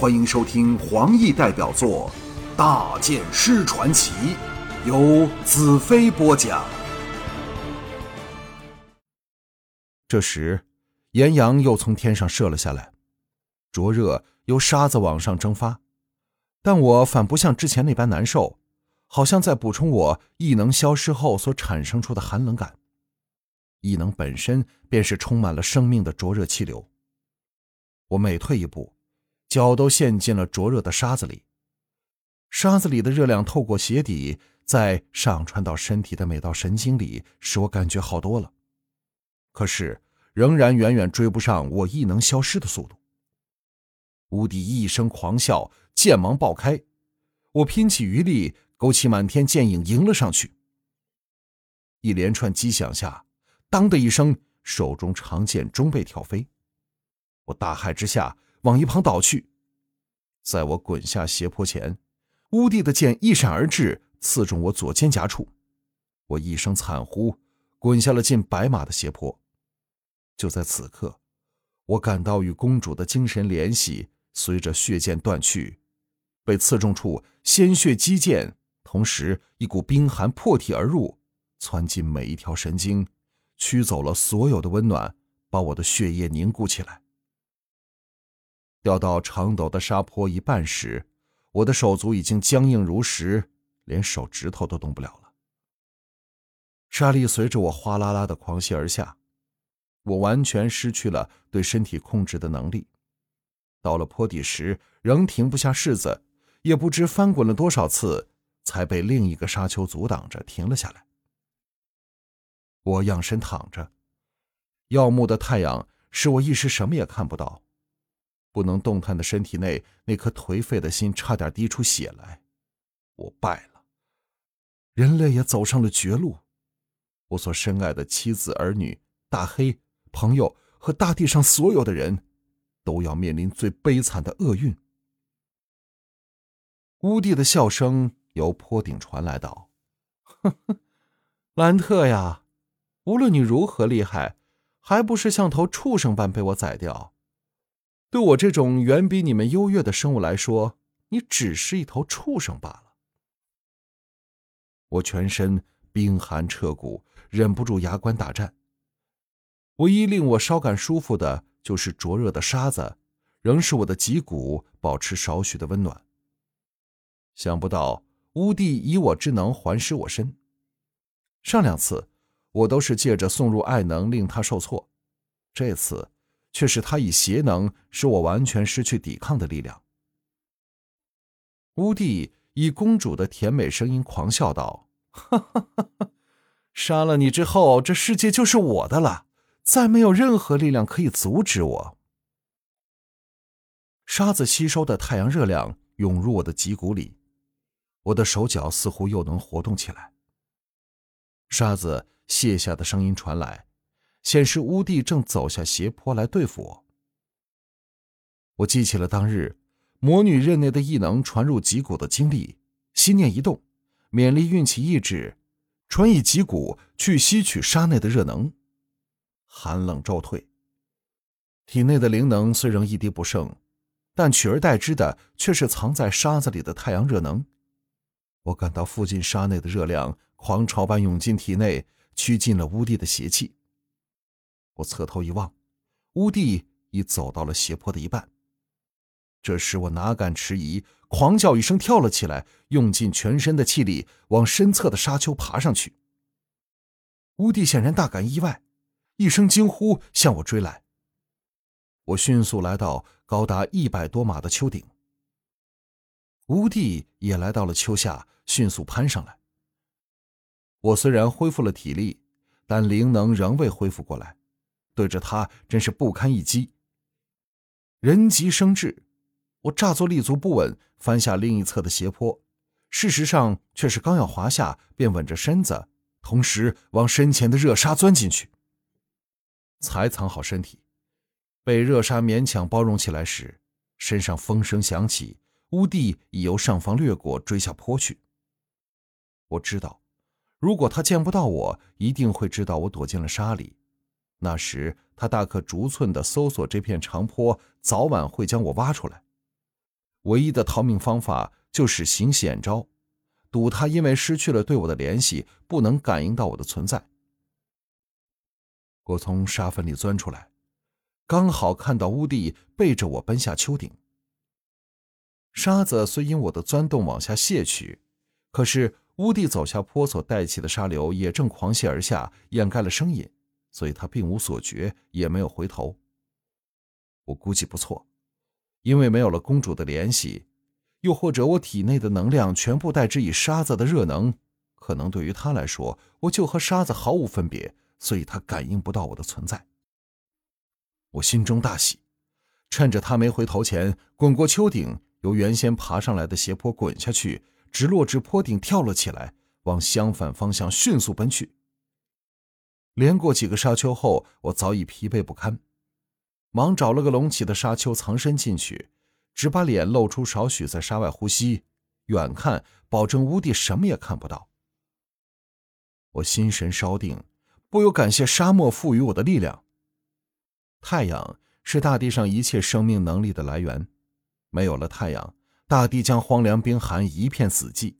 欢迎收听黄奕代表作《大剑师传奇》，由子飞播讲。这时，炎阳又从天上射了下来，灼热由沙子往上蒸发，但我反不像之前那般难受，好像在补充我异能消失后所产生出的寒冷感。异能本身便是充满了生命的灼热气流。我每退一步，脚都陷进了灼热的沙子里。沙子里的热量透过鞋底，再上传到身体的每道神经里，使我感觉好多了。可是，仍然远远追不上我异能消失的速度。乌帝一声狂笑，剑芒爆开，我拼起余力，勾起满天剑影，迎了上去。一连串击响下，当的一声，手中长剑终被挑飞。我大骇之下往一旁倒去，在我滚下斜坡前，乌帝的剑一闪而至，刺中我左肩胛处。我一声惨呼，滚下了近百码的斜坡。就在此刻，我感到与公主的精神联系随着血剑断去，被刺中处鲜血激溅，同时一股冰寒破体而入，窜进每一条神经，驱走了所有的温暖，把我的血液凝固起来。掉到长陡的沙坡一半时，我的手足已经僵硬如石，连手指头都动不了了。沙粒随着我哗啦啦的狂泻而下，我完全失去了对身体控制的能力。到了坡底时，仍停不下柿子，也不知翻滚了多少次，才被另一个沙丘阻挡着停了下来。我仰身躺着，耀目的太阳使我一时什么也看不到。不能动弹的身体内，那颗颓废的心差点滴出血来。我败了，人类也走上了绝路。我所深爱的妻子、儿女、大黑、朋友和大地上所有的人，都要面临最悲惨的厄运。乌帝的笑声由坡顶传来道：“呵呵，兰特呀，无论你如何厉害，还不是像头畜生般被我宰掉。”对我这种远比你们优越的生物来说，你只是一头畜生罢了。我全身冰寒彻骨，忍不住牙关打颤。唯一令我稍感舒服的就是灼热的沙子，仍使我的脊骨保持少许的温暖。想不到乌帝以我之能还施我身，上两次我都是借着送入爱能令他受挫，这次。却是他以邪能使我完全失去抵抗的力量。乌帝以公主的甜美声音狂笑道：“哈哈哈哈杀了你之后，这世界就是我的了，再没有任何力量可以阻止我。”沙子吸收的太阳热量涌入我的脊骨里，我的手脚似乎又能活动起来。沙子卸下的声音传来。显示乌帝正走下斜坡来对付我。我记起了当日魔女任内的异能传入脊骨的经历，心念一动，勉力运起意志，传以脊骨去吸取沙内的热能。寒冷骤退，体内的灵能虽仍一滴不剩，但取而代之的却是藏在沙子里的太阳热能。我感到附近沙内的热量狂潮般涌进体内，驱尽了乌帝的邪气。我侧头一望，乌帝已走到了斜坡的一半。这时我哪敢迟疑，狂叫一声，跳了起来，用尽全身的气力往身侧的沙丘爬上去。乌帝显然大感意外，一声惊呼向我追来。我迅速来到高达一百多码的丘顶，乌帝也来到了丘下，迅速攀上来。我虽然恢复了体力，但灵能仍未恢复过来。对着他真是不堪一击。人急生智，我乍作立足不稳，翻下另一侧的斜坡，事实上却是刚要滑下，便稳着身子，同时往身前的热沙钻进去。才藏好身体，被热沙勉强包容起来时，身上风声响起，乌地已由上方掠过，追下坡去。我知道，如果他见不到我，一定会知道我躲进了沙里。那时，他大可逐寸的搜索这片长坡，早晚会将我挖出来。唯一的逃命方法就是行险招，赌他因为失去了对我的联系，不能感应到我的存在。我从沙坟里钻出来，刚好看到乌帝背着我奔下丘顶。沙子虽因我的钻洞往下泄去，可是乌帝走下坡所带起的沙流也正狂泻而下，掩盖了声音，所以他并无所觉，也没有回头。我估计不错，因为没有了公主的联系，又或者我体内的能量全部代之以沙子的热能，可能对于他来说，我就和沙子毫无分别，所以他感应不到我的存在。我心中大喜，趁着他没回头前，滚过丘顶。由原先爬上来的斜坡滚下去，直落至坡顶，跳了起来，往相反方向迅速奔去。连过几个沙丘后，我早已疲惫不堪，忙找了个隆起的沙丘藏身进去，只把脸露出少许，在沙外呼吸，远看保证屋地什么也看不到。我心神稍定，不由感谢沙漠赋予我的力量。太阳是大地上一切生命能力的来源。没有了太阳，大地将荒凉冰寒，一片死寂。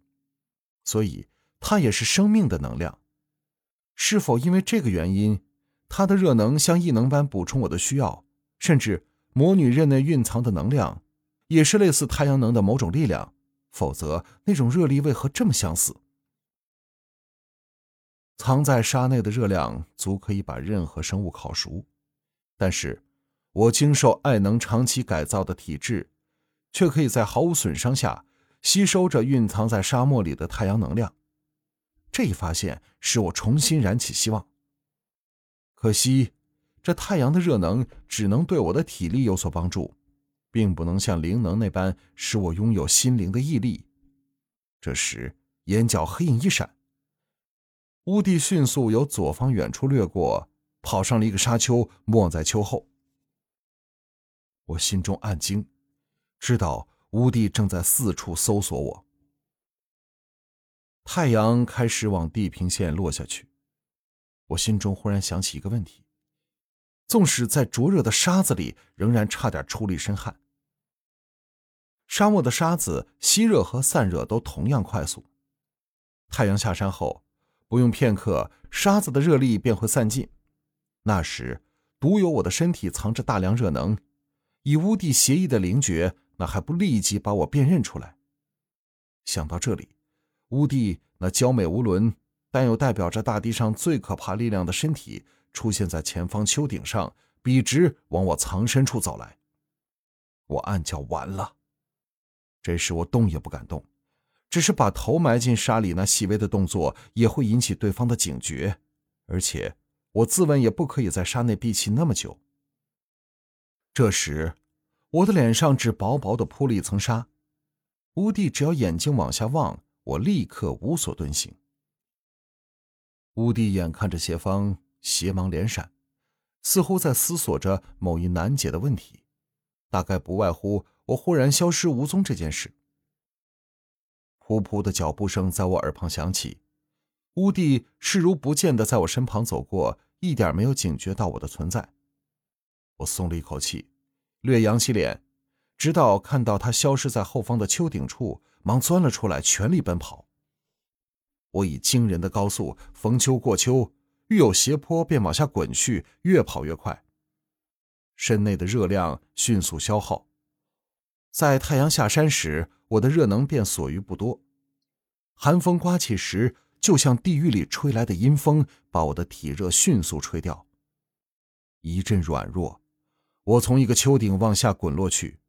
所以，它也是生命的能量。是否因为这个原因，它的热能像异能般补充我的需要？甚至魔女任内蕴藏的能量，也是类似太阳能的某种力量？否则，那种热力为何这么相似？藏在沙内的热量足可以把任何生物烤熟，但是，我经受爱能长期改造的体质。却可以在毫无损伤下吸收着蕴藏在沙漠里的太阳能量，这一发现使我重新燃起希望。可惜，这太阳的热能只能对我的体力有所帮助，并不能像灵能那般使我拥有心灵的毅力。这时，眼角黑影一闪，乌帝迅速由左方远处掠过，跑上了一个沙丘，没在丘后。我心中暗惊。知道乌帝正在四处搜索我。太阳开始往地平线落下去，我心中忽然想起一个问题：纵使在灼热的沙子里，仍然差点出了一身汗。沙漠的沙子吸热和散热都同样快速，太阳下山后，不用片刻，沙子的热力便会散尽。那时，独有我的身体藏着大量热能，以乌帝协议的灵觉。那还不立即把我辨认出来？想到这里，乌帝那娇美无伦但又代表着大地上最可怕力量的身体出现在前方丘顶上，笔直往我藏身处走来。我暗叫完了。这时我动也不敢动，只是把头埋进沙里，那细微的动作也会引起对方的警觉，而且我自问也不可以在沙内闭气那么久。这时。我的脸上只薄薄的铺了一层纱，乌帝只要眼睛往下望，我立刻无所遁形。乌帝眼看着斜方，斜芒连闪，似乎在思索着某一难解的问题，大概不外乎我忽然消失无踪这件事。噗噗的脚步声在我耳旁响起，乌帝视如不见的在我身旁走过，一点没有警觉到我的存在。我松了一口气。略扬起脸，直到看到他消失在后方的丘顶处，忙钻了出来，全力奔跑。我以惊人的高速逢丘过丘，遇有斜坡便往下滚去，越跑越快。身内的热量迅速消耗，在太阳下山时，我的热能便所余不多。寒风刮起时，就像地狱里吹来的阴风，把我的体热迅速吹掉。一阵软弱。我从一个丘顶往下滚落去，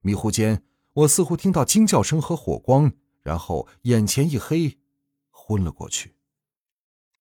迷糊间，我似乎听到惊叫声和火光，然后眼前一黑，昏了过去。